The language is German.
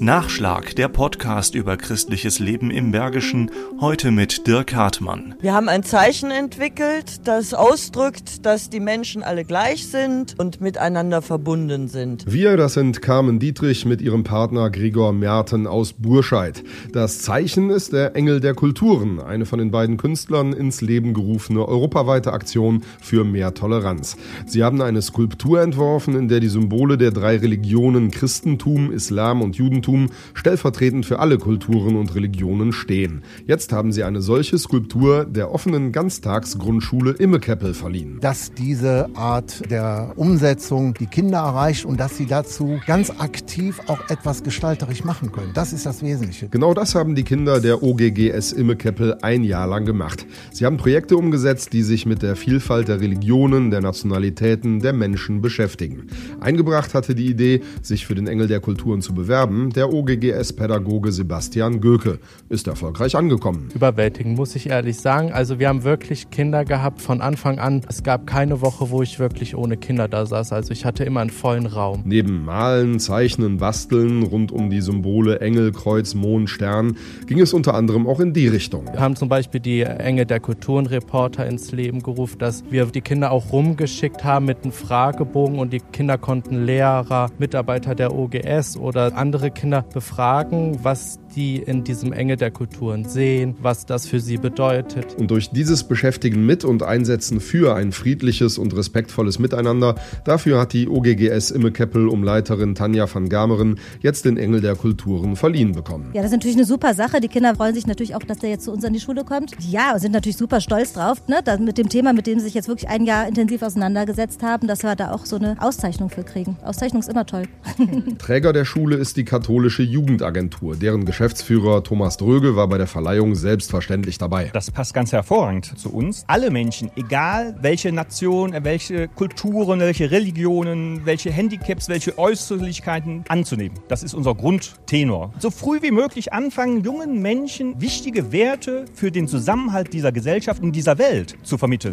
Nachschlag, der Podcast über christliches Leben im Bergischen, heute mit Dirk Hartmann. Wir haben ein Zeichen entwickelt, das ausdrückt, dass die Menschen alle gleich sind und miteinander verbunden sind. Wir, das sind Carmen Dietrich mit ihrem Partner Gregor Merten aus Burscheid. Das Zeichen ist der Engel der Kulturen, eine von den beiden Künstlern ins Leben gerufene europaweite Aktion für mehr Toleranz. Sie haben eine Skulptur entworfen, in der die Symbole der drei Religionen Christentum, Islam und Judentum Judentum stellvertretend für alle Kulturen und Religionen stehen. Jetzt haben sie eine solche Skulptur der offenen Ganztagsgrundschule Immekeppel verliehen. Dass diese Art der Umsetzung die Kinder erreicht und dass sie dazu ganz aktiv auch etwas gestalterisch machen können. Das ist das Wesentliche. Genau das haben die Kinder der OGGS Immekeppel ein Jahr lang gemacht. Sie haben Projekte umgesetzt, die sich mit der Vielfalt der Religionen, der Nationalitäten, der Menschen beschäftigen. Eingebracht hatte die Idee, sich für den Engel der Kulturen zu bewerben, der OGGS-Pädagoge Sebastian Göke ist erfolgreich angekommen. Überwältigend, muss ich ehrlich sagen. Also wir haben wirklich Kinder gehabt von Anfang an. Es gab keine Woche, wo ich wirklich ohne Kinder da saß. Also ich hatte immer einen vollen Raum. Neben Malen, Zeichnen, Basteln rund um die Symbole Engel, Kreuz, Mond, Stern ging es unter anderem auch in die Richtung. Wir haben zum Beispiel die Engel der Kulturenreporter ins Leben gerufen, dass wir die Kinder auch rumgeschickt haben mit einem Fragebogen und die Kinder konnten Lehrer, Mitarbeiter der OGS oder andere Kinder Kinder befragen, was die in diesem Enge der Kulturen sehen, was das für sie bedeutet. Und durch dieses Beschäftigen mit und Einsetzen für ein friedliches und respektvolles Miteinander, dafür hat die OGGS Immekeppel um Leiterin Tanja van Gameren jetzt den Engel der Kulturen verliehen bekommen. Ja, das ist natürlich eine super Sache. Die Kinder freuen sich natürlich auch, dass der jetzt zu uns an die Schule kommt. Ja, und sind natürlich super stolz drauf, ne, mit dem Thema, mit dem sie sich jetzt wirklich ein Jahr intensiv auseinandergesetzt haben, dass wir da auch so eine Auszeichnung für kriegen. Auszeichnung ist immer toll. Träger der Schule ist die katholische Jugendagentur, deren Geschäft Geschäftsführer Thomas Dröge war bei der Verleihung selbstverständlich dabei. Das passt ganz hervorragend zu uns. Alle Menschen, egal welche Nation, welche Kulturen, welche Religionen, welche Handicaps, welche Äußerlichkeiten anzunehmen. Das ist unser Grundtenor. So früh wie möglich anfangen, jungen Menschen wichtige Werte für den Zusammenhalt dieser Gesellschaft und dieser Welt zu vermitteln.